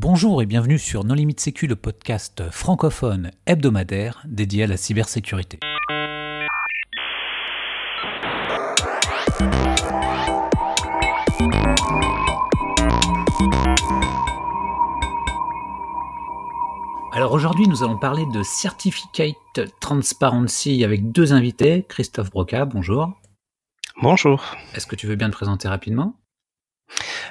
Bonjour et bienvenue sur Non Limite Sécu, le podcast francophone hebdomadaire dédié à la cybersécurité. Alors aujourd'hui, nous allons parler de Certificate Transparency avec deux invités. Christophe Broca, bonjour. Bonjour. Est-ce que tu veux bien te présenter rapidement?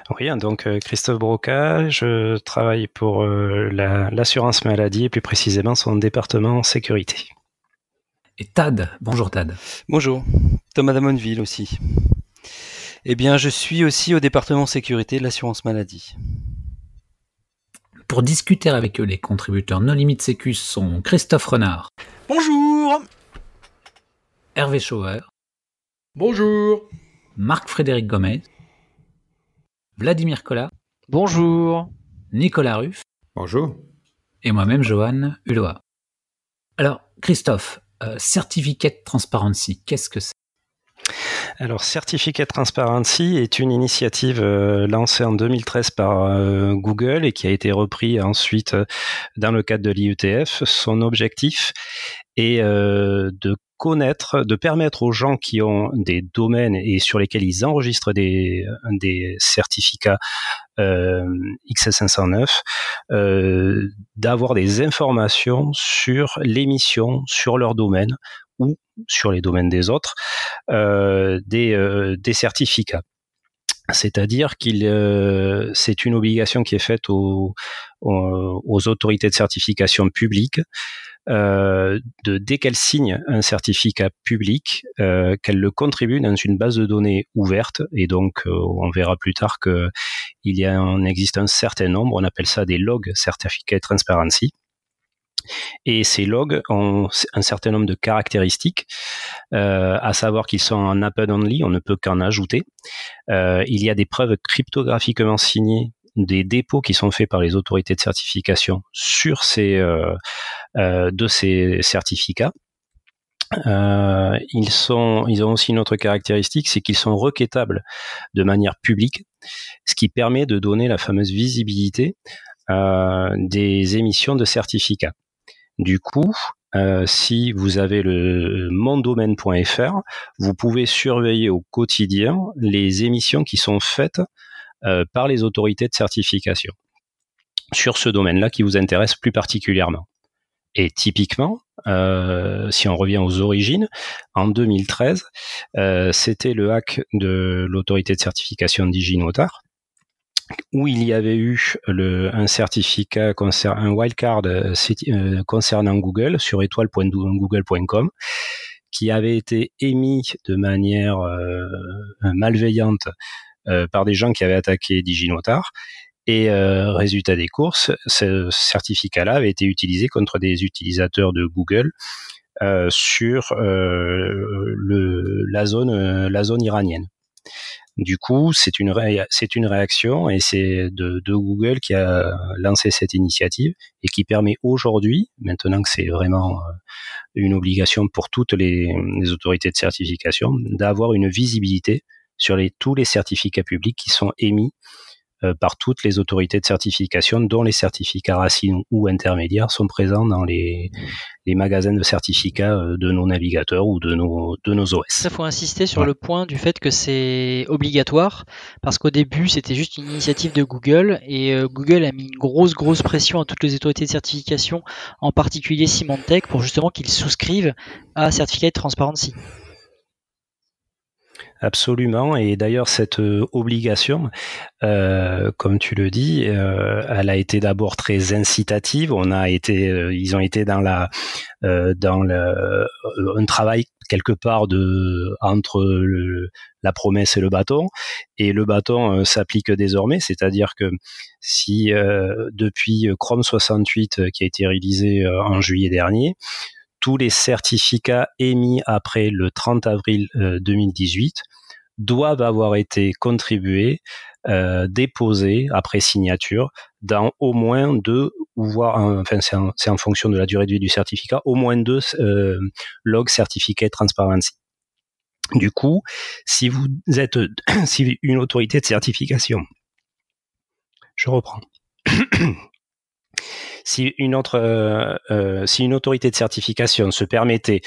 Oui, donc euh, Christophe Broca, je travaille pour euh, l'assurance maladie et plus précisément son département sécurité. Et Tad, bonjour Tad. Bonjour, Thomas Damonville aussi. Eh bien, je suis aussi au département sécurité de l'assurance maladie. Pour discuter avec eux, les contributeurs non limite sécu sont Christophe Renard. Bonjour. Hervé Schauer. Bonjour. Marc-Frédéric Gomez. Vladimir Collat. Bonjour. Nicolas Ruff. Bonjour. Et moi-même, Johan Hulot. Alors, Christophe, euh, Certificate Transparency, qu'est-ce que c'est? Alors, Certificate Transparency est une initiative euh, lancée en 2013 par euh, Google et qui a été repris ensuite euh, dans le cadre de l'IETF. Son objectif est de connaître, de permettre aux gens qui ont des domaines et sur lesquels ils enregistrent des, des certificats euh, XS509, euh, d'avoir des informations sur l'émission, sur leur domaine ou sur les domaines des autres, euh, des, euh, des certificats. C'est-à-dire qu'il euh, c'est une obligation qui est faite aux, aux, aux autorités de certification publique euh, de dès qu'elle signe un certificat public, euh, qu'elle le contribue dans une base de données ouverte. Et donc, euh, on verra plus tard que il y a, en existe un certain nombre. On appelle ça des logs Certificate Transparency. Et ces logs ont un certain nombre de caractéristiques, à savoir qu'ils sont en append only, on ne peut qu'en ajouter. Il y a des preuves cryptographiquement signées des dépôts qui sont faits par les autorités de certification sur ces euh, euh, de ces certificats. Euh, ils sont, ils ont aussi une autre caractéristique, c'est qu'ils sont requêtables de manière publique, ce qui permet de donner la fameuse visibilité euh, des émissions de certificats. Du coup, si vous avez le mondomaine.fr, vous pouvez surveiller au quotidien les émissions qui sont faites par les autorités de certification sur ce domaine-là qui vous intéresse plus particulièrement. Et typiquement, euh, si on revient aux origines, en 2013, euh, c'était le hack de l'autorité de certification DigiNotar, où il y avait eu un certificat, un wildcard euh, euh, concernant Google sur étoile.google.com, qui avait été émis de manière euh, malveillante euh, par des gens qui avaient attaqué DigiNotar. Et euh, résultat des courses, ce certificat-là avait été utilisé contre des utilisateurs de Google euh, sur euh, le, la zone la zone iranienne. Du coup, c'est une c'est une réaction et c'est de, de, Google qui a lancé cette initiative et qui permet aujourd'hui, maintenant que c'est vraiment une obligation pour toutes les, les autorités de certification, d'avoir une visibilité sur les, tous les certificats publics qui sont émis euh, par toutes les autorités de certification, dont les certificats racines ou intermédiaires sont présents dans les, les magasins de certificats euh, de nos navigateurs ou de nos, de nos OS. Il faut insister sur ouais. le point du fait que c'est obligatoire, parce qu'au début c'était juste une initiative de Google, et euh, Google a mis une grosse grosse pression à toutes les autorités de certification, en particulier Symantec, pour justement qu'ils souscrivent à Certificate Transparency. Absolument. Et d'ailleurs, cette euh, obligation, euh, comme tu le dis, euh, elle a été d'abord très incitative. On a été, euh, ils ont été dans la, dans le, un travail quelque part de entre le, la promesse et le bâton. Et le bâton s'applique désormais, c'est-à-dire que si depuis Chrome 68 qui a été réalisé en juillet dernier, tous les certificats émis après le 30 avril 2018 doivent avoir été contribués, euh, déposés après signature dans au moins deux, ou voire, enfin c'est en, en, fonction de la durée de vie du certificat, au moins deux euh, logs certificate transparency. Du coup, si vous êtes si une autorité de certification, je reprends. Si une autre, si une autorité de certification se permettait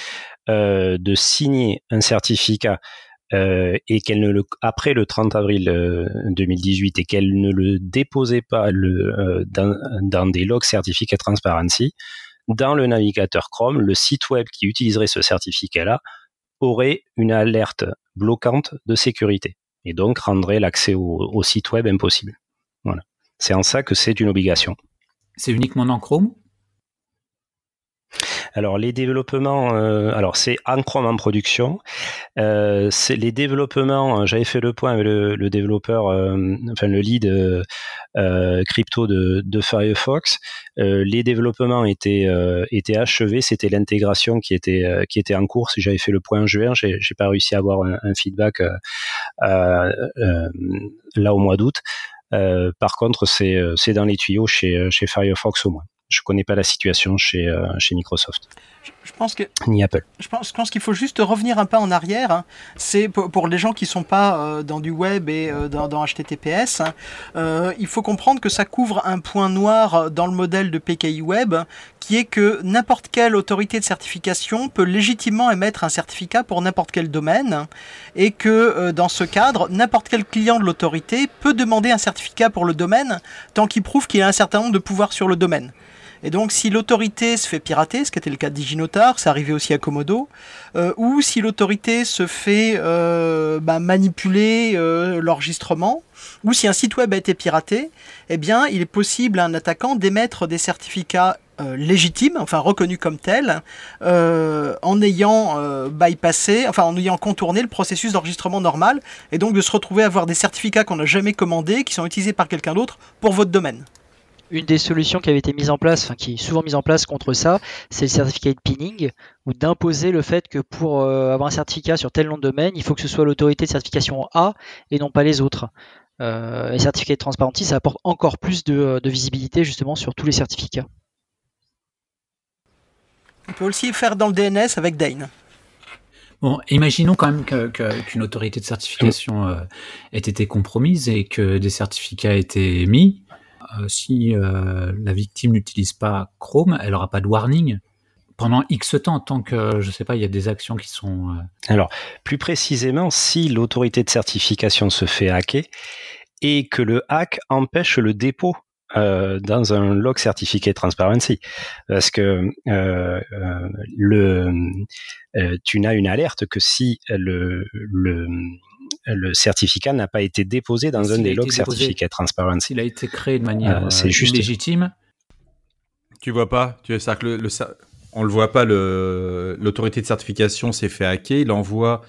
de signer un certificat et qu'elle ne le après le 30 avril 2018 et qu'elle ne le déposait pas le, dans, dans, des logs certificats transparency, dans le navigateur Chrome, le site web qui utiliserait ce certificat-là aurait une alerte bloquante de sécurité et donc rendrait l'accès au, site web impossible. Voilà. C'est en ça que c'est une obligation. C'est uniquement dans Chrome? Alors les développements, euh, alors c'est en Chrome en production. Euh, les développements. J'avais fait le point avec le, développeur, euh, enfin le lead crypto de, Firefox. les développements étaient étaient achevés. C'était l'intégration qui était qui était en cours. J'avais fait le point en juin. J'ai, j'ai pas réussi à avoir un feedback là au mois d'août. Par contre, c'est c'est dans les tuyaux chez chez Firefox au moins je connais pas la situation chez, euh, chez Microsoft. Je, pense que ni Apple. Je pense, pense qu'il faut juste revenir un pas en arrière. Hein. C'est pour, les gens qui sont pas euh, dans du web et euh, dans, dans, HTTPS, hein, il faut comprendre que ça couvre un point noir dans le modèle de PKI Web, qui est que n'importe quelle autorité de certification peut légitimement émettre un certificat pour n'importe quel domaine, et que dans ce cadre, n'importe quel client de l'autorité peut demander un certificat pour le domaine tant qu'il prouve qu'il a un certain nombre de pouvoirs sur le domaine. Et donc, si l'autorité se fait pirater, ce qui était le cas de DigiNotar, c'est arrivé aussi à Komodo, euh, ou si l'autorité se fait euh, bah, manipuler euh, l'enregistrement, ou si un site web a été piraté, eh bien, il est possible à un attaquant d'émettre des certificats légitimes, enfin reconnus comme tels, en ayant bypassé, enfin en ayant contourné le processus d'enregistrement normal, et donc de se retrouver à avoir des certificats qu'on n'a jamais commandés, qui sont utilisés par quelqu'un d'autre pour votre domaine une des solutions qui avait été mise en place, enfin qui est souvent mise en place contre ça, c'est le certificat de pinning, ou d'imposer le fait que pour euh, avoir un certificat sur tel nom de domaine, il faut que ce soit l'autorité de certification A et non pas les autres. Euh, et certificat de transparency, ça apporte encore plus de, visibilité justement sur tous les certificats. On peut aussi faire dans le DNS avec Dane. Bon, imaginons quand même qu'une autorité de certification euh, ait été compromise et que des certificats aient été émis. Euh, si euh, la victime n'utilise pas Chrome, elle n'aura pas de warning pendant X temps, tant que, je sais pas, il y a des actions qui sont... Euh, Alors, plus précisément, si l'autorité de certification se fait hacker et que le hack empêche le dépôt dans un log certifié transparency. Parce que le, tu n'as une alerte que si le, le certificat n'a pas été déposé dans un des logs certificats transparents. S'il a été créé de manière euh, euh, juste... légitime. Tu vois pas, tu ça que le, on le voit pas. L'autorité de certification s'est fait hacker. Il envoie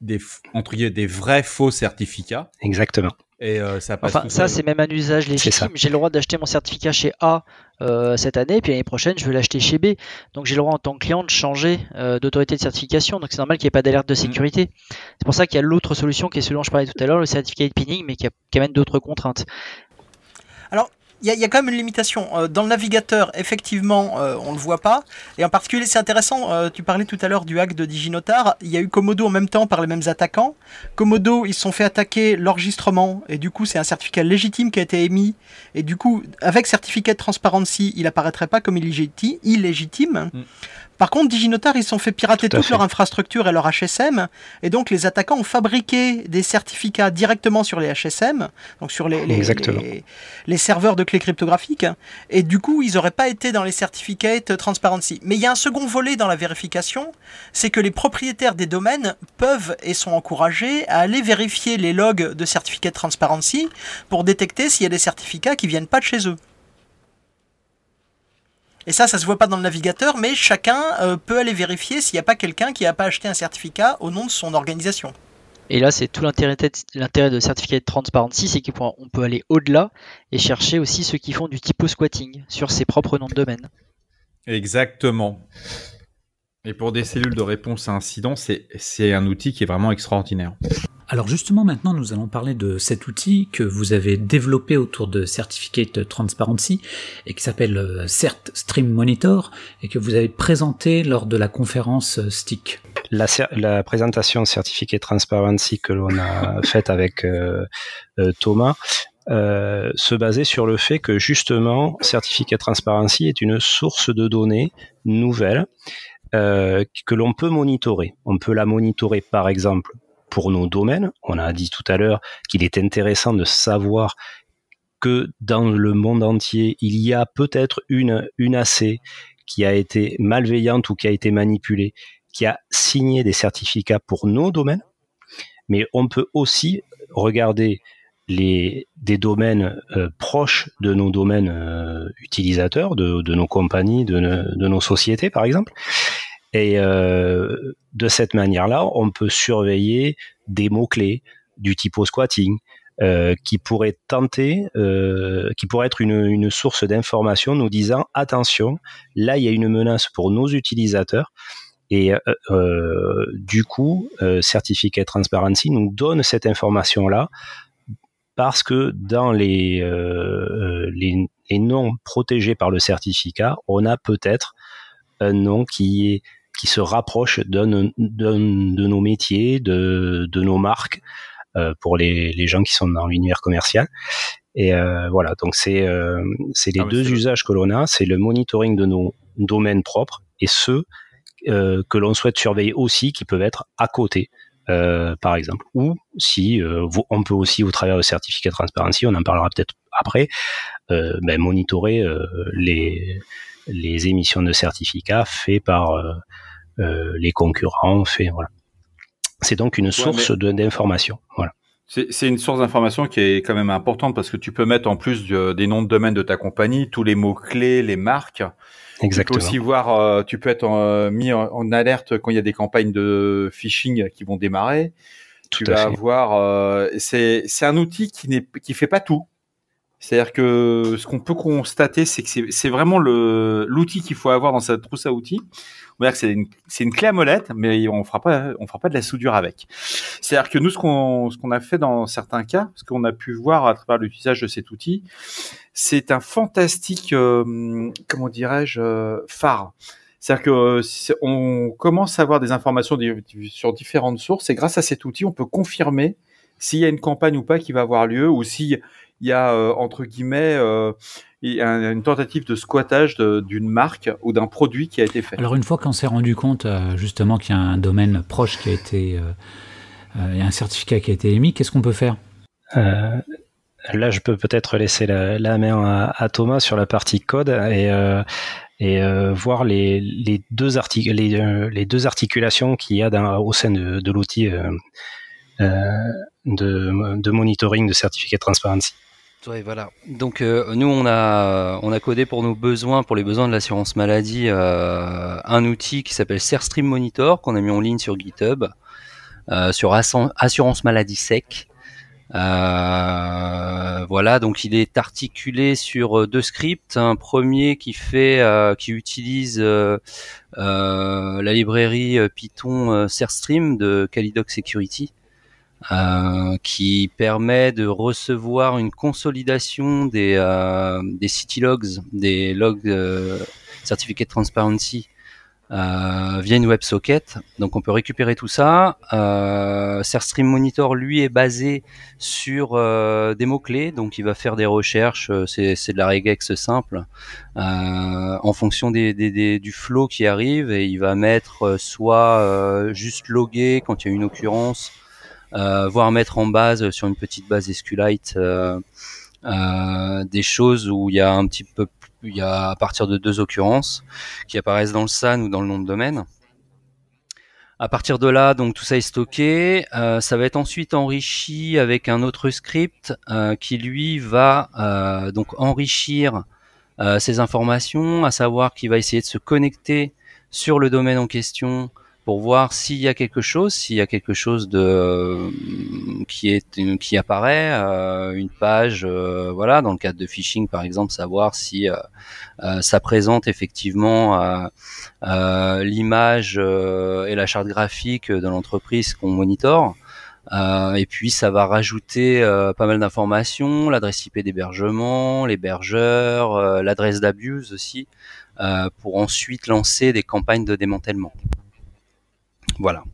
des entre des vrais faux certificats. Exactement. Et euh, ça passe. Enfin, ça, c'est même un usage légitime. J'ai le droit d'acheter mon certificat chez A euh, cette année, puis l'année prochaine, je veux l'acheter chez B. Donc, j'ai le droit en tant que client de changer euh, d'autorité de certification. Donc, c'est normal qu'il n'y ait pas d'alerte de mm. sécurité. C'est pour ça qu'il y a l'autre solution qui est ce dont je parlais tout à l'heure, le certificat de pinning, mais qui, qui amène d'autres contraintes. Alors, il y, a quand même une limitation. Euh, dans le navigateur, effectivement, euh, on le voit pas. Et en particulier, c'est intéressant, euh, tu parlais tout à l'heure du hack de DigiNotar. Il y a eu Komodo en même temps par les mêmes attaquants. Komodo, ils se sont fait attaquer l'enregistrement. Et du coup, c'est un certificat légitime qui a été émis. Et du coup, avec certificat de transparency, il apparaîtrait pas comme illégitime. Mm. Par contre, DigiNotar, ils se sont fait pirater toute leur infrastructure et leur HSM, et donc les attaquants ont fabriqué des certificats directement sur les HSM, donc sur les, les, serveurs de clés cryptographiques, et du coup, ils n'auraient pas été dans les certificats transparency. Mais il y a un second volet dans la vérification, c'est que les propriétaires des domaines peuvent et sont encouragés à aller vérifier les logs de certificats transparency pour détecter s'il y a des certificats qui viennent pas de chez eux. Et ça, ça se voit pas dans le navigateur, mais chacun euh, peut aller vérifier s'il n'y a pas quelqu'un qui n'a pas acheté un certificat au nom de son organisation. Et là, c'est tout l'intérêt de certificat de transparency, c'est qu'on peut aller au-delà et chercher aussi ceux qui font du typo squatting sur ses propres noms de domaine. Exactement. Et pour des cellules de réponse à incidents, c'est un outil qui est vraiment extraordinaire. Alors justement, maintenant, nous allons parler de cet outil que vous avez développé autour de Certificate Transparency et qui s'appelle euh, Cert Stream Monitor et que vous avez présenté lors de la conférence euh, STIC. La, la présentation Certificate Transparency que l'on a faite avec euh, Thomas se baser sur le fait que justement, Certificate Transparency est une source de données nouvelle que l'on peut monitorer. On peut la monitorer par exemple pour nos domaines. On a dit tout à l'heure qu'il est intéressant de savoir que dans le monde entier, il y a peut-être une, une AC qui a été malveillante ou qui a été manipulée, qui a signé des certificats pour nos domaines. Mais on peut aussi regarder les, des domaines euh, proches de nos domaines euh, utilisateurs, de, de, nos compagnies, de, de, nos sociétés, par exemple. Et euh, de cette manière-là, on peut surveiller des mots-clés du typo squatting, euh, qui pourrait tenter, euh, qui pourrait être une, source d'information nous disant attention, là il y a une menace pour nos utilisateurs. Et du coup, Certificate Transparency nous donne cette information-là parce que dans les, les, noms protégés par le certificat, on a peut-être un nom qui est qui se rapproche d'un de nos métiers, de, de nos marques, euh, pour les, les, gens qui sont dans l'univers commercial. Et euh, voilà, donc c'est euh, c'est les ah, deux usages que l'on a, c'est le monitoring de nos domaines propres et ceux que l'on souhaite surveiller aussi, qui peuvent être à côté. Euh, par exemple. Ou si euh, on peut aussi, au travers de certificat de transparency, on en parlera peut-être après, euh, ben, monitorer les, les émissions de certificats faits par les concurrents. Fait, voilà. C'est donc une source d'information. Voilà. C'est une source d'information qui est quand même importante parce que tu peux mettre en plus des noms de domaine de ta compagnie, tous les mots clés, les marques. Exactement. Tu peux aussi voir, euh, tu peux être euh, mis en, alerte quand il y a des campagnes de phishing qui vont démarrer. Tout tu à vas fait. avoir. Euh, c'est c'est un outil qui n'est qui fait pas tout. C'est-à-dire que ce qu'on peut constater, c'est que c'est vraiment l'outil qu'il faut avoir dans sa trousse à outils c'est une, clé à molette, mais on fera pas, fera pas de la soudure avec. C'est-à-dire que nous, ce qu'on, ce qu'on a fait dans certains cas, ce qu'on a pu voir à travers l'utilisation de cet outil, c'est un fantastique, euh, comment dirais-je, euh, phare. C'est-à-dire que euh, on commence à avoir des informations sur différentes sources et grâce à cet outil, on peut confirmer s'il y a une campagne ou pas qui va avoir lieu ou s'il y a entre guillemets une tentative de squattage d'une marque ou d'un produit qui a été fait. Alors une fois qu'on s'est rendu compte euh, justement qu'il y a un domaine proche qui a été, euh, euh, il y a un certificat qui a été émis, qu'est-ce qu'on peut faire? Euh, Là, je peux peut-être laisser la, la main à, à, Thomas sur la partie code et, euh, et euh, voir les, les, deux les, les, deux articulations qu'il y a dans, au sein de, de l'outil de, de monitoring de certificat de transparency. Ouais, voilà. Donc euh, nous on a codé pour nos besoins, pour les besoins de l'assurance maladie, euh, un outil qui s'appelle Serstream Monitor qu'on a mis en ligne sur GitHub euh, sur assurance maladie sec. Voilà, donc il est articulé sur deux scripts. Un premier qui fait, qui utilise la librairie Python Serstream de Calidoc Security qui permet de recevoir une consolidation des, euh, des city logs, des logs euh, Certificate Transparency euh, via une WebSocket. Donc on peut récupérer tout ça. Euh, Monitor, lui, est basé sur euh, des mots-clés. Donc il va faire des recherches, euh, c'est, c'est de la regex simple, euh, en fonction des, des, des, du flow qui arrive. Et il va mettre soit juste loguer quand il y a une occurrence, euh, voire mettre en base sur une petite base SQLite euh, euh, des choses où il y a un petit peu il y a à partir de deux occurrences qui apparaissent dans le SAN ou dans le nom de domaine. À partir de là, donc tout ça est stocké. Euh, ça va être ensuite enrichi avec un autre script euh, qui lui va euh, donc enrichir ces informations, à savoir qu'il va essayer de se connecter sur le domaine en question pour voir s'il y a quelque chose, s'il y a quelque chose de qui est qui apparaît, euh, une page, euh, voilà, dans le cadre de phishing par exemple, savoir si euh, euh ça présente effectivement euh, l'image et la charte graphique de l'entreprise qu'on monitore. et puis ça va rajouter pas mal d'informations, l'adresse IP d'hébergement, l'hébergeur, l'adresse d'abuse aussi, pour ensuite lancer des campagnes de démantèlement. Voilà.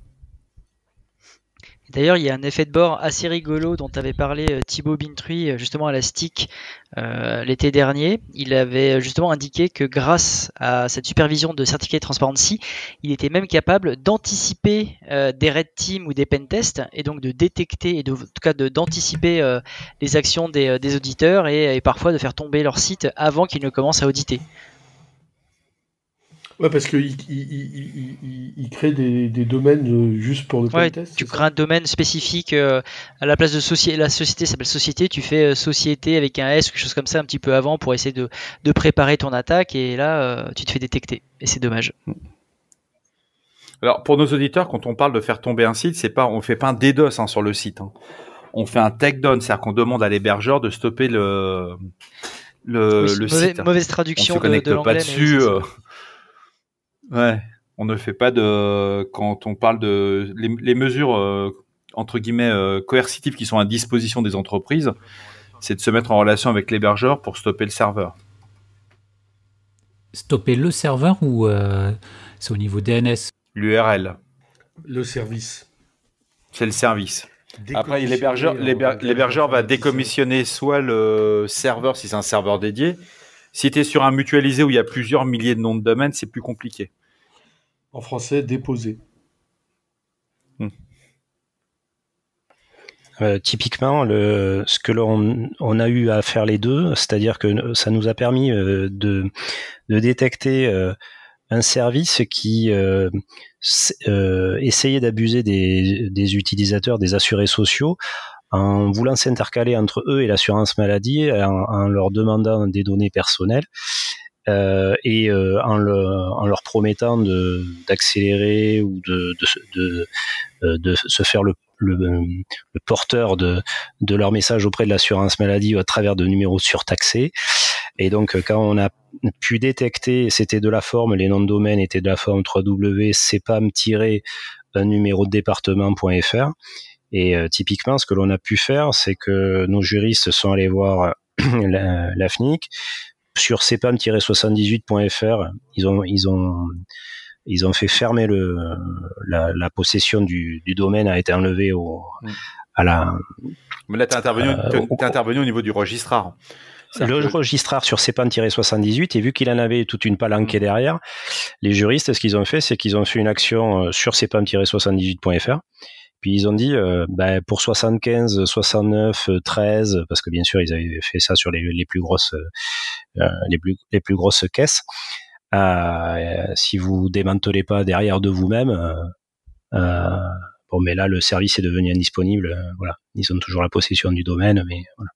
D'ailleurs, il y a un effet de bord assez rigolo dont avait parlé euh, Thibaut Bintruy euh, justement à la STIC euh, l'été dernier. Il avait justement indiqué que grâce à cette supervision de Certificate Transparency, il était même capable d'anticiper des red teams ou des pen tests et donc de détecter et de, en tout cas d'anticiper les actions des, auditeurs et, parfois de faire tomber leur site avant qu'ils ne commencent à auditer. Ouais, parce qu'il il, il, crée des, des, domaines euh, juste pour le ouais, Tu crées un domaine spécifique euh, à la place de société. La société s'appelle société. Tu fais euh, société avec un S, quelque chose comme ça, un petit peu avant pour essayer de, de préparer ton attaque. Et là, tu te fais détecter. Et c'est dommage. Alors, pour nos auditeurs, quand on parle de faire tomber un site, c'est pas, on fait pas un DDoS hein, sur le site. Hein. On fait un takedown, c'est-à-dire qu'on demande à l'hébergeur de stopper le, le, le site. Mauvaise traduction on se connecte de, pas dessus. Ouais, on ne fait pas de quand on parle de les, mesures euh, entre guillemets euh, coercitives qui sont à disposition des entreprises, c'est de se mettre en relation avec l'hébergeur pour stopper le serveur. Stopper le serveur ou euh, c'est au niveau DNS L'URL. Le service. C'est le service. Après, l'hébergeur, l'hébergeur va décommissionner soit le serveur si c'est un serveur dédié, si tu es sur un mutualisé où il y a plusieurs milliers de noms de domaine, c'est plus compliqué. En français, déposer. Hmm. Euh, typiquement, le, ce que l'on on a eu à faire les deux, c'est-à-dire que ça nous a permis euh, de, de, détecter euh, un service qui essayait d'abuser des, des, utilisateurs, des assurés sociaux, en voulant s'intercaler entre eux et l'assurance maladie, en, leur demandant des données personnelles. Euh, et euh, en, le, en, leur promettant d'accélérer ou de, de, de, euh, de, se faire le, le, le, porteur de, leur message auprès de l'assurance maladie à travers de numéros surtaxés. Et donc, quand on a pu détecter, c'était de la forme, les noms de domaine étaient de la forme 3W, un numéro de département.fr. Et euh, typiquement, ce que l'on a pu faire, c'est que nos juristes sont allés voir la, la FNIC sur cepam-78.fr. Ils ont, ils ont, ils ont fait fermer le, la, la possession du, du, domaine a été enlevée au, mm. à la. Mais là, t'es intervenu, euh, intervenu au niveau du registrar. Le registrar sur CEPAM-78, et vu qu'il en avait toute une palanquée mm. derrière, les juristes, ce qu'ils ont fait, c'est qu'ils ont fait une action euh, sur CEPAM-78.fr puis ils ont dit, euh, ben, pour 75, 69, 13, parce que bien sûr ils avaient fait ça sur les, les plus grosses, euh, euh, plus grosses caisses. Si vous démantelez pas derrière de vous-même, bon, mais là le service est devenu indisponible. voilà, ils ont toujours la possession du domaine, mais voilà.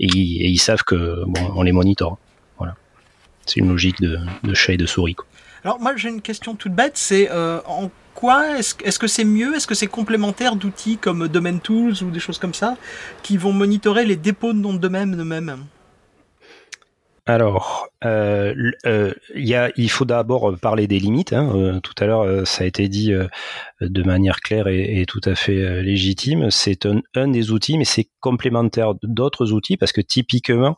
Et, ils savent que on les monitore. Voilà, c'est une logique de, chat et de souris. Alors moi j'ai une question toute bête, c'est euh, en quoi est-ce que c'est mieux, est-ce que c'est complémentaire d'outils comme Domain Tools ou des choses comme ça qui vont monitorer les dépôts de noms de domaine eux-mêmes alors, euh, euh, il faut d'abord parler des limites. Hein. Euh, tout à l'heure, ça a été dit de manière claire et, tout à fait légitime. C'est un, des outils, mais c'est complémentaire d'autres outils parce que typiquement,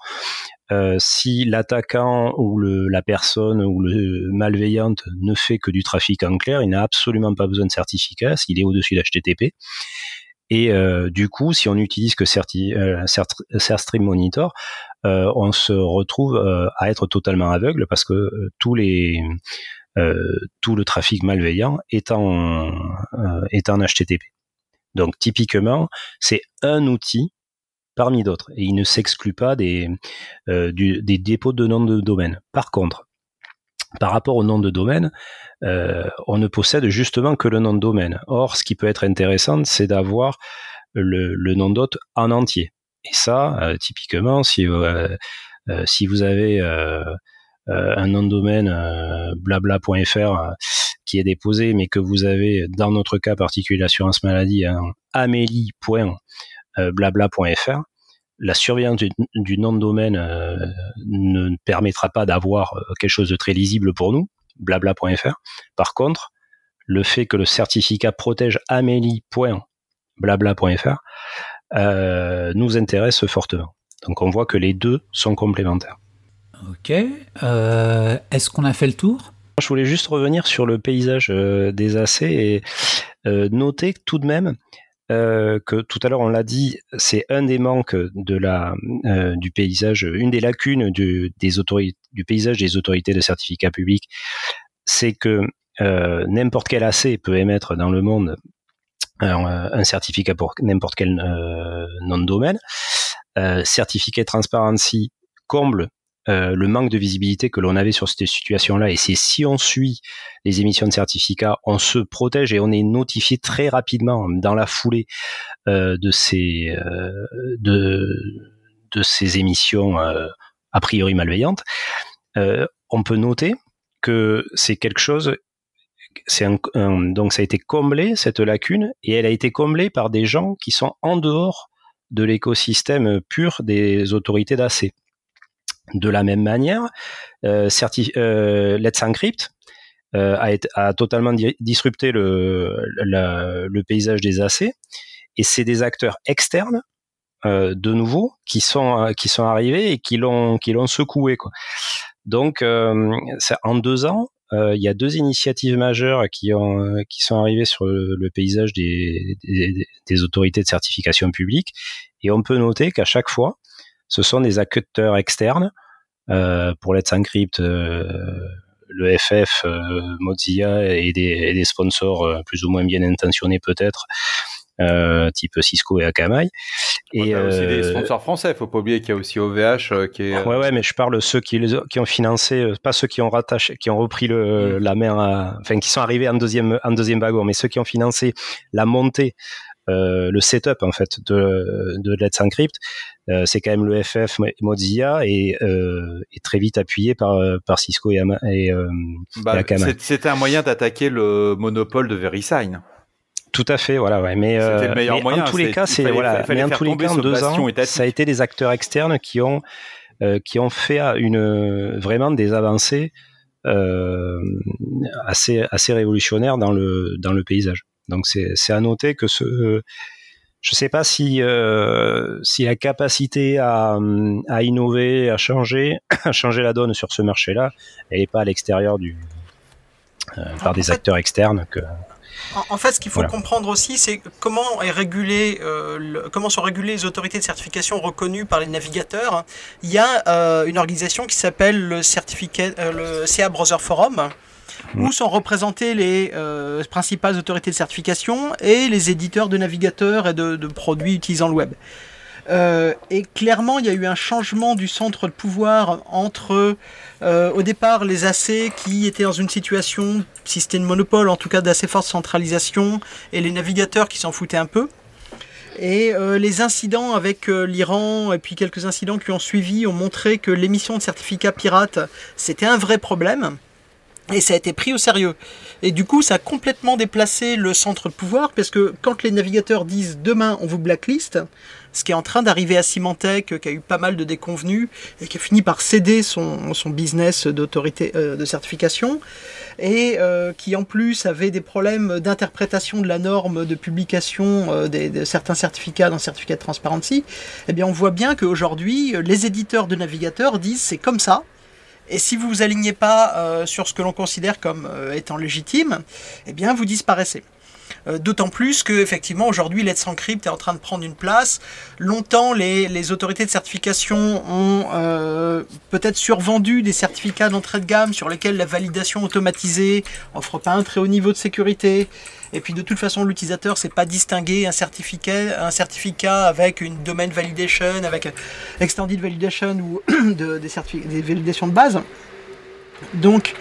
si l'attaquant ou la personne ou le malveillante ne fait que du trafic en clair, il n'a absolument pas besoin de certificat s'il est au-dessus d'HTTP. Et euh, du coup, si on utilise que Certi, euh, Certstream Monitor, euh, on se retrouve euh, à être totalement aveugle parce que euh, tout le trafic malveillant est en, est en HTTP. Donc typiquement, c'est un outil parmi d'autres et il ne s'exclut pas des, du, des dépôts de noms de domaine. Par contre, par rapport au nom de domaine, euh, on ne possède justement que le nom de domaine. Or, ce qui peut être intéressant, c'est d'avoir le, nom d'hôte en entier. Et ça, euh, typiquement, si, euh, vous avez un nom de domaine blabla.fr qui est déposé, mais que vous avez, dans notre cas particulier, l'assurance maladie, un amélie.blabla.fr, la surveillance du, nom de domaine ne permettra pas d'avoir quelque chose de très lisible pour nous blabla.fr. Par contre, le fait que le certificat protège amélie.blabla.fr euh, nous intéresse fortement. Donc on voit que les deux sont complémentaires. Ok. Euh, est-ce qu'on a fait le tour? Je voulais juste revenir sur le paysage euh, des AC et noter tout de même euh, que tout à l'heure on l'a dit, c'est un des manques de la euh, du paysage, une des lacunes du, des du paysage des autorités de certificat public, c'est que euh, n'importe quel AC peut émettre dans le monde un, un certificat pour n'importe quel nom de domaine. certificat transparency comble euh, le manque de visibilité que l'on avait sur cette situation-là. Et c'est si on suit les émissions de certificats, on se protège et on est notifié très rapidement dans la foulée euh, de ces euh, de de ces émissions a priori malveillantes. on peut noter que c'est quelque chose c'est donc ça a été comblé cette lacune et elle a été comblée par des gens qui sont en dehors de l'écosystème pur des autorités d'AC. De la même manière, euh, euh, Let's Encrypt euh, a, totalement disrupté le, paysage des AC et c'est des acteurs externes de nouveau qui sont qui sont arrivés et qui l'ont qui l'ont secoué quoi. Donc en deux ans, il y a deux initiatives majeures qui ont qui sont arrivées sur le, paysage des, autorités de certification publique et on peut noter qu'à chaque fois ce sont des acteurs externes. Euh, pour Let's Encrypt, euh, le FF, euh, Mozilla et des, des sponsors plus ou moins bien intentionnés peut-être. Euh, type Cisco et Akamai. Et a aussi des sponsors français, faut pas oublier qu'il y a aussi OVH qui est. Ouais ouais, mais je parle ceux qui, qui ont financé, pas ceux qui ont rattaché, qui ont repris le, mm. la main, enfin qui sont arrivés en deuxième en deuxième wagon, mais ceux qui ont financé la montée euh, le setup en fait de, de Let's Encrypt, euh, c'est quand même le FF Mozilla et, euh, et très vite appuyé par, par Cisco et, et, bah, C'était un moyen d'attaquer le monopole de VeriSign. Tout à fait, voilà, ouais. Mais, le meilleur moyen, en tous les cas, c'est voilà, mais en tous les cas, en deux ans, ça a été des acteurs externes qui ont qui ont fait une vraiment des avancées assez assez révolutionnaires dans le dans le paysage. Donc c'est à noter que ce je ne sais pas si euh, si la capacité à, à, innover, à changer, à changer la donne sur ce marché-là, elle n'est pas à l'extérieur du euh, par des acteurs externes que. En, fait, ce qu'il faut comprendre aussi, c'est comment est régulé, euh, comment sont régulées les autorités de certification reconnues par les navigateurs. Il y a une organisation qui s'appelle le certificat, le CA Browser Forum, où sont représentées les euh, principales autorités de certification et les éditeurs de navigateurs et de, produits utilisant le web. Euh, et clairement, il y a eu un changement du centre de pouvoir entre, euh, au départ, les AC qui étaient dans une situation, si c'était une monopole, en tout cas d'assez forte centralisation, et les navigateurs qui s'en foutaient un peu. Et les incidents avec l'Iran et puis quelques incidents qui ont suivi ont montré que l'émission de certificats pirates, c'était un vrai problème. Et ça a été pris au sérieux. Et du coup, ça a complètement déplacé le centre de pouvoir, parce que quand les navigateurs disent demain on vous blacklist, ce qui est en train d'arriver à Symantec, qui a eu pas mal de déconvenus, et qui a fini par céder son, business d'autorité euh, de certification, et euh, qui en plus avait des problèmes d'interprétation de la norme de publication euh, de certains certificats dans certificat de transparency, eh bien on voit bien qu'aujourd'hui, les éditeurs de navigateurs disent c'est comme ça, et si vous vous alignez pas euh, sur ce que l'on considère comme euh, étant légitime, eh bien vous disparaissez. Euh, d'autant plus que effectivement aujourd'hui Let's Encrypt est en train de prendre une place. Longtemps les, les autorités de certification ont peut-être survendu des certificats d'entrée de gamme sur lesquels la validation automatisée offre pas un très haut niveau de sécurité. Et puis de toute façon l'utilisateur sait pas distinguer un certificat, un certificat avec une domain validation, avec extended validation ou de, des, des validations de base. Donc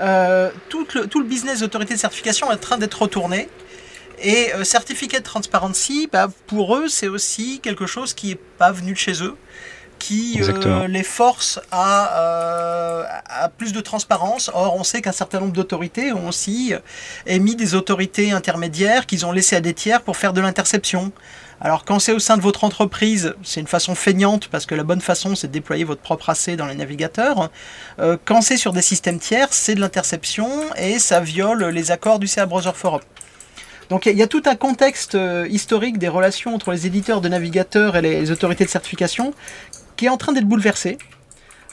euh, tout, le, tout le business d'autorité de certification est en train d'être retourné. Et euh, Certificate Transparency, bah, pour eux, c'est aussi quelque chose qui n'est pas venu de chez eux, qui euh, les force à, plus de transparence. Or, on sait qu'un certain nombre d'autorités ont aussi émis des autorités intermédiaires qu'ils ont laissées à des tiers pour faire de l'interception. Alors quand c'est au sein de votre entreprise, c'est une façon feignante parce que la bonne façon c'est de déployer votre propre AC dans les navigateurs. Euh, quand c'est sur des systèmes tiers, c'est de l'interception et ça viole les accords du CA Browser Forum. Donc il y, a tout un contexte euh, historique des relations entre les éditeurs de navigateurs et les autorités de certification qui est en train d'être bouleversé.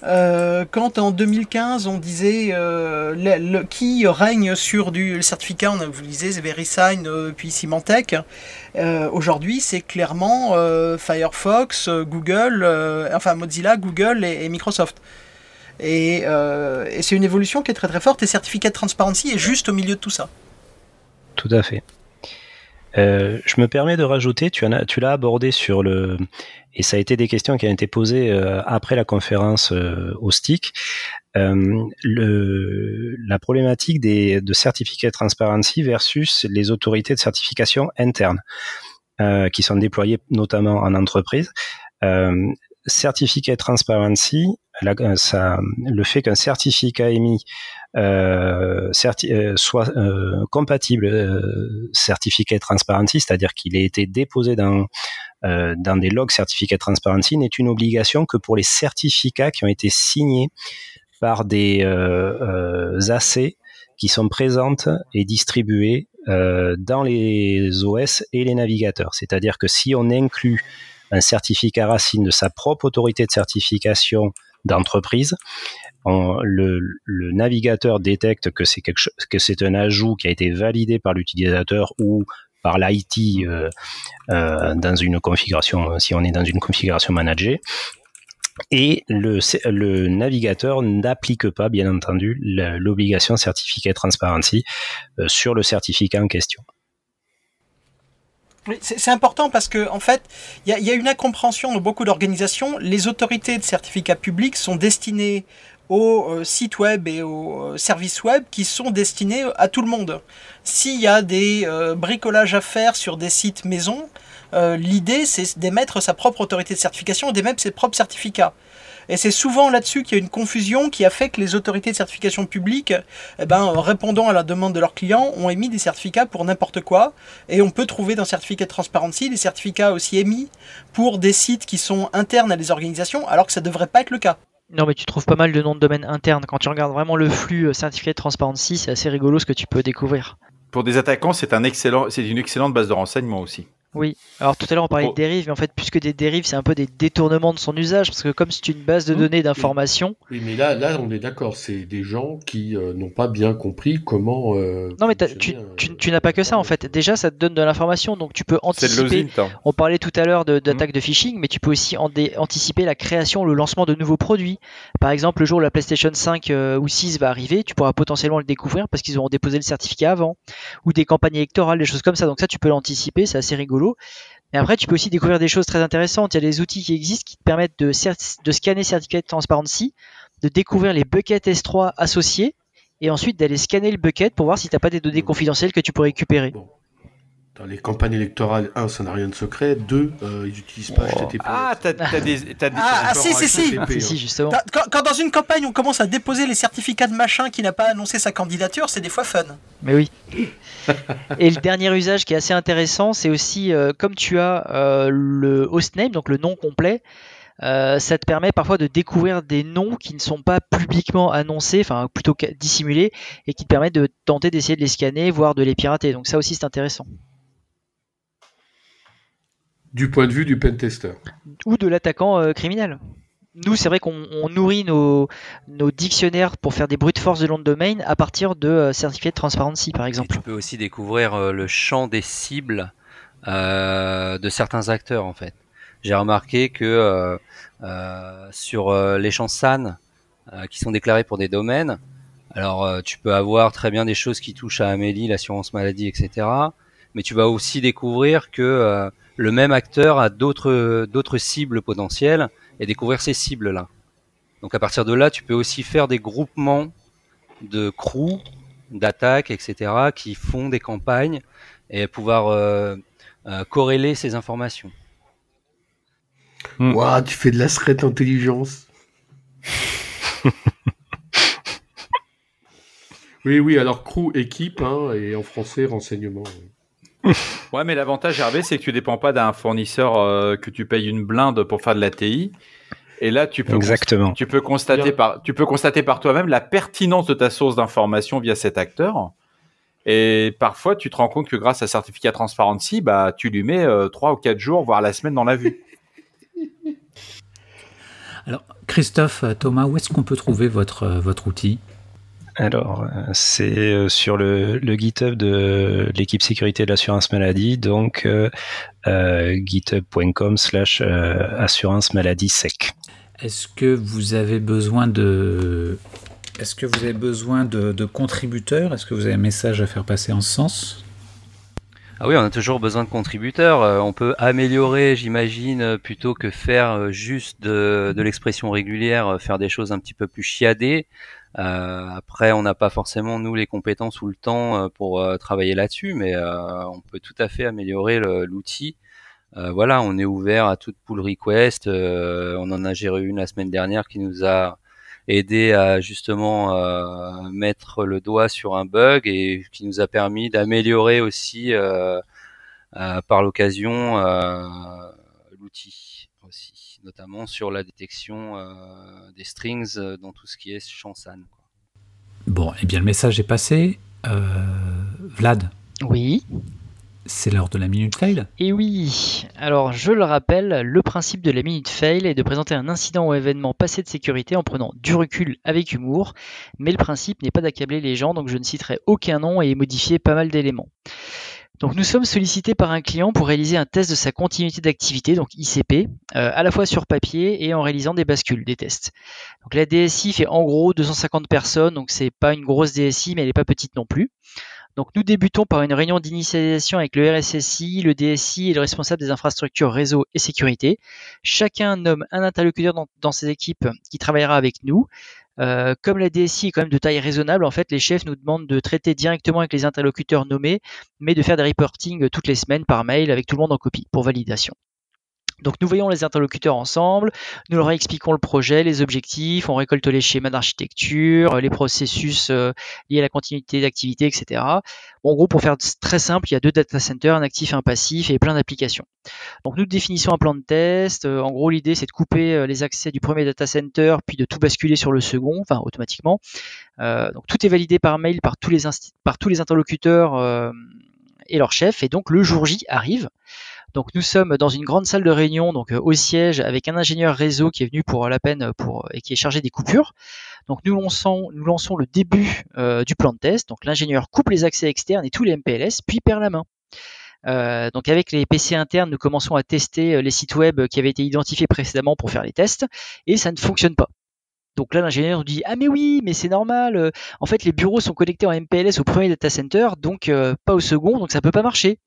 Euh, quand en 2015 on disait euh, qui règne sur du le certificat, on vous lisez VeriSign euh, puis Symantec. Euh, Aujourd'hui, c'est clairement Firefox, Google, enfin Mozilla, Google et, Microsoft. Et, c'est une évolution qui est très très forte. Et Certificat de Transparency est juste au milieu de tout ça. Tout à fait. Euh, je me permets de rajouter, tu en as- tu l'as abordé sur le, et ça a été des questions qui ont été posées euh, après la conférence euh, au STIC. Euh, le, la problématique des, de certificat de transparency versus les autorités de certification internes euh, qui sont déployées notamment en entreprise. Euh, certificat transparency, euh, le fait qu'un certificat émis euh, euh, soit compatible euh, certificat transparency, c'est-à-dire qu'il ait été déposé dans dans des logs certificat transparency, n'est une obligation que pour les certificats qui ont été signés par des AC qui sont présentes et distribuées dans les OS et les navigateurs. C'est-à-dire que si on inclut certificat racine de sa propre autorité de certification d'entreprise, le, navigateur détecte que c'est que c'est un ajout qui a été validé par l'utilisateur ou par l'IT euh, euh, dans une configuration, si on est dans une configuration managée. Et le, navigateur n'applique pas, bien entendu, l'obligation certificat transparency euh, sur le certificat en question. C'est important parce que en fait, il y, a- une incompréhension dans beaucoup d'organisations. Les autorités de certificats publics sont destinées aux euh, sites web et aux euh, services web qui sont destinés à tout le monde. S'il y a des euh, bricolages à faire sur des sites maison, l'idée c'est d'émettre sa propre autorité de certification et d'émettre ses propres certificats. Et c'est souvent là-dessus qu'il y a une confusion qui a fait que les autorités de certification publique, eh ben, en répondant à la demande de leurs clients, ont émis des certificats pour n'importe quoi. Et on peut trouver dans certificat de transparency des certificats aussi émis pour des sites qui sont internes à des organisations, alors que ça devrait pas être le cas. Non, mais tu trouves pas mal de noms de domaine internes. Quand tu regardes vraiment le flux euh, certificat de transparency, c'est assez rigolo ce que tu peux découvrir. Pour des attaquants, c'est un excellent, c'est une excellente base de renseignement aussi. Oui. Alors tout à l'heure on parlait Oh. de dérives, mais en fait plus que des dérives, c'est un peu des détournements de son usage, parce que comme c'est une base de Mmh. données d'information, Oui, mais là, là, on est d'accord, c'est des gens qui euh, n'ont pas bien compris comment. euh, non mais t'as- tu, un- tu, tu n'as pas que ça en fait. Déjà ça te donne de l'information, donc tu peux C'est de anticiper. l'OSINT. hein. On parlait tout à l'heure de- d'attaque de phishing, mais tu peux aussi en dé- anticiper la création, ou le lancement de nouveaux produits. Par exemple, le jour où la PlayStation 5 euh, ou 6 va arriver, tu pourras potentiellement le découvrir parce qu'ils auront déposé le certificat avant, ou des campagnes électorales, des choses comme ça. Donc ça, tu peux l'anticiper, c'est assez rigolo. Et après, tu peux aussi découvrir des choses très intéressantes. Il y a des outils qui existent qui te permettent de, de scanner Certificate de Transparency, de découvrir les buckets S3 associés, et ensuite d'aller scanner le bucket pour voir si t'as pas des données confidentielles que tu peux récupérer. Dans les campagnes électorales, un, ça n'a rien de secret. Deux, euh, ils n'utilisent pas Oh. HTTP. Ah, t'as t'as des, t'as des Ah, ah, si, si, si. Hein. si, justement. Quand, dans une campagne on commence à déposer les certificats de machin qui n'a pas annoncé sa candidature, c'est des fois fun. Mais oui. Et le dernier usage qui est assez intéressant, c'est aussi euh, comme tu as euh, le hostname, donc le nom complet, euh, ça te permet parfois de découvrir des noms qui ne sont pas publiquement annoncés, enfin plutôt dissimulés, et qui te permettent de tenter d'essayer de les scanner, voire de les pirater. Donc ça aussi c'est intéressant. Du point de vue du pentester. Ou de l'attaquant euh, criminel. Nous, c'est vrai qu'on on nourrit nos, nos dictionnaires pour faire des brutes force de nom de domaine à partir de euh, certificats de transparency, par Et exemple. tu peux aussi découvrir euh, le champ des cibles euh, de certains acteurs en fait. J'ai remarqué que euh, euh, sur euh, les champs SAN euh, qui sont déclarés pour des domaines, alors euh, tu peux avoir très bien des choses qui touchent à Amélie, l'assurance maladie, etc. Mais tu vas aussi découvrir que euh, le même acteur a d'autres d'autres cibles potentielles et découvrir ces cibles là. Donc à partir de là, tu peux aussi faire des groupements de crews d'attaques, etc., qui font des campagnes et pouvoir euh, euh, corréler ces informations. Ouah, tu fais de la secrète intelligence. oui, oui, alors crew, équipe, hein, et en français, renseignement. Ouais, mais l'avantage, Hervé, c'est que tu dépends pas d'un fournisseur euh, que tu payes une blinde pour faire de la TI. Et là, tu peux, Exactement. tu peux constater par, tu peux constater par toi-même la pertinence de ta source d'information via cet acteur. Et parfois, tu te rends compte que grâce à Certificat Transparency, bah, tu lui mets euh, trois ou quatre jours, voire la semaine dans la vue. Alors, Christophe, euh, Thomas, où est-ce qu'on peut trouver votre, votre outil? Alors, euh, c'est sur le, le GitHub de l'équipe sécurité de l'assurance maladie, donc euh, github.com slash assurance maladie sec. Est-ce que vous avez besoin de... Est-ce que vous avez besoin de, de contributeurs? Est-ce que vous avez un message à faire passer en ce sens? Ah oui, on a toujours besoin de contributeurs. Euh, on peut améliorer, j'imagine, euh, plutôt que faire euh, juste de, de l'expression régulière, euh, faire des choses un petit peu plus chiadées. Euh, après, on n'a pas forcément nous les compétences ou le temps euh, pour euh, travailler là-dessus, mais on peut tout à fait améliorer l'outil. Voilà, on est ouvert à toute pull request. On en a géré une la semaine dernière qui nous a aidé à justement euh, mettre le doigt sur un bug et qui nous a permis d'améliorer aussi euh, euh, par l'occasion l'outil notamment sur la détection euh, des strings euh, dans tout ce qui est champ SAN. quoi. Bon, eh bien, le message est passé. Euh, Vlad, Oui. c'est l'heure de la minute fail. Et oui, alors je le rappelle, le principe de la minute fail est de présenter un incident ou événement passé de sécurité en prenant du recul avec humour, mais le principe n'est pas d'accabler les gens, donc je ne citerai aucun nom et modifier pas mal d'éléments. Donc nous sommes sollicités par un client pour réaliser un test de sa continuité d'activité, donc ICP, euh, à la fois sur papier et en réalisant des bascules, des tests. Donc la DSI fait en gros 250 personnes, donc c'est pas une grosse DSI, mais elle n'est pas petite non plus. Donc nous débutons par une réunion d'initialisation avec le RSSI, le DSI et le responsable des infrastructures réseau et sécurité. Chacun nomme un interlocuteur dans, dans ses équipes qui travaillera avec nous. Euh, comme la DSI est quand même de taille raisonnable, en fait, les chefs nous demandent de traiter directement avec les interlocuteurs nommés, mais de faire des reportings toutes les semaines par mail avec tout le monde en copie pour validation. Donc nous voyons les interlocuteurs ensemble, nous leur expliquons le projet, les objectifs, on récolte les schémas d'architecture, les processus euh, liés à la continuité d'activité, etc. Bon, en gros, pour faire très simple, il y a deux data centers, un actif et un passif, et plein d'applications. Donc nous définissons un plan de test. Euh, en gros, l'idée, c'est de couper euh, les accès du premier data center, puis de tout basculer sur le second, enfin automatiquement. Donc tout est validé par mail par tous les, interlocuteurs et leurs chefs, et donc le jour J arrive. Donc nous sommes dans une grande salle de réunion, donc euh, au siège, avec un ingénieur réseau qui est venu pour la peine pour et qui est chargé des coupures. Donc nous lançons, nous lançons le début euh, du plan de test. Donc l'ingénieur coupe les accès externes et tous les MPLS, puis perd la main. Euh, donc avec les PC internes, nous commençons à tester les sites web qui avaient été identifiés précédemment pour faire les tests, et ça ne fonctionne pas. Donc là, l'ingénieur nous dit ah mais oui, mais c'est normal. En fait, les bureaux sont connectés en MPLS au premier data center, donc pas au second, donc ça peut pas marcher.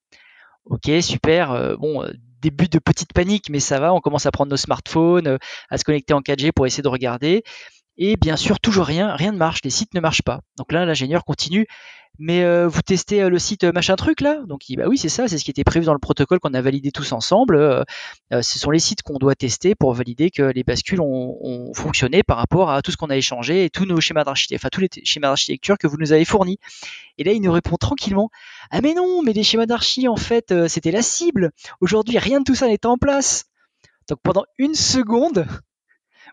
Ok, super. euh, bon, euh, début de petite panique, mais ça va. On commence à prendre nos smartphones, euh, à se connecter en 4G pour essayer de regarder. Et bien sûr, toujours rien, rien ne marche. Les sites ne marchent pas. Donc là, l'ingénieur continue. Mais euh, vous testez euh, le site euh, machin truc là? Donc il dit bah oui, c'est ça, c'est ce qui était prévu dans le protocole qu'on a validé tous ensemble. Ce sont les sites qu'on doit tester pour valider que les bascules ont, fonctionné par rapport à tout ce qu'on a échangé et tous nos schémas d'architecture, enfin tous les schémas d'architecture que vous nous avez fournis. Et là, il nous répond tranquillement Ah mais non, mais les schémas d'archi, en fait, c'était la cible. Aujourd'hui, rien de tout ça n'est en place. Donc pendant une seconde,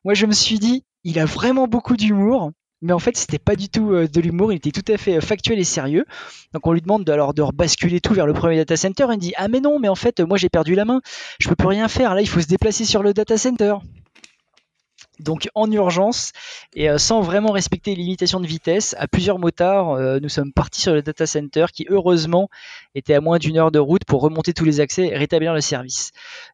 moi je me suis dit, il a vraiment beaucoup d'humour. Mais en fait, c'était pas du tout euh, de l'humour, il était tout à fait euh, factuel et sérieux. Donc on lui demande de, alors de rebasculer tout vers le premier data center. Il dit Ah, mais non, mais en fait, moi j'ai perdu la main, je peux plus rien faire. Là, il faut se déplacer sur le data center. Donc en urgence et euh, sans vraiment respecter les limitations de vitesse, à plusieurs motards, euh, nous sommes partis sur le data center qui heureusement était à moins d'une heure de route pour remonter tous les accès et rétablir le service.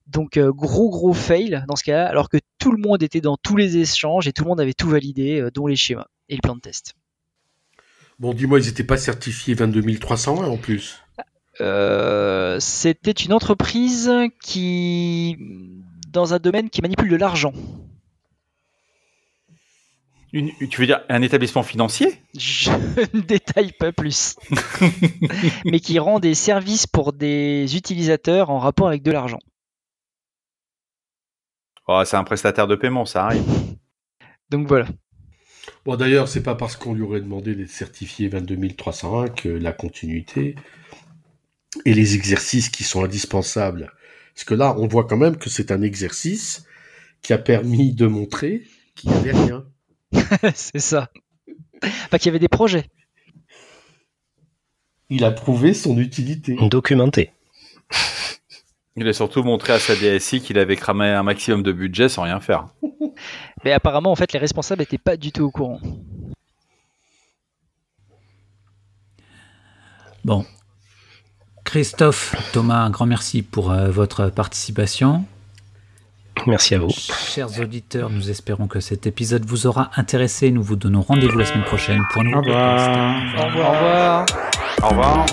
Donc euh, gros gros fail dans ce cas-là, alors que tout le monde était dans tous les échanges et tout le monde avait tout validé, dont les schémas et le plan de test. Bon, dis-moi, ils n'étaient pas certifiés 22301 en plus? Euh, C'était une entreprise qui, dans un domaine qui manipule de l'argent. Une- tu veux dire un établissement financier? Je ne détaille pas plus. Mais qui rend des services pour des utilisateurs en rapport avec de l'argent. oh, C'est un prestataire de paiement, ça arrive. Donc voilà. Bon, d'ailleurs, c'est pas parce qu'on lui aurait demandé d'être certifié 22301 que la continuité et les exercices qui sont indispensables. Parce que là, on voit quand même que c'est un exercice qui a permis de montrer qu'il n'y avait rien. C'est ça. Enfin, qu'il y avait des projets. Il a prouvé son utilité. Documenté. Il a surtout montré à sa DSI qu'il avait cramé un maximum de budget sans rien faire. Mais apparemment, en fait, les responsables n'étaient pas du tout au courant. Bon. Christophe, Thomas, un grand merci pour euh, votre participation. Merci à vous. Chers auditeurs, nous espérons que cet épisode vous aura intéressé. Nous vous donnons rendez-vous la semaine prochaine pour un nouveau Au revoir. podcast. Au revoir. Au revoir.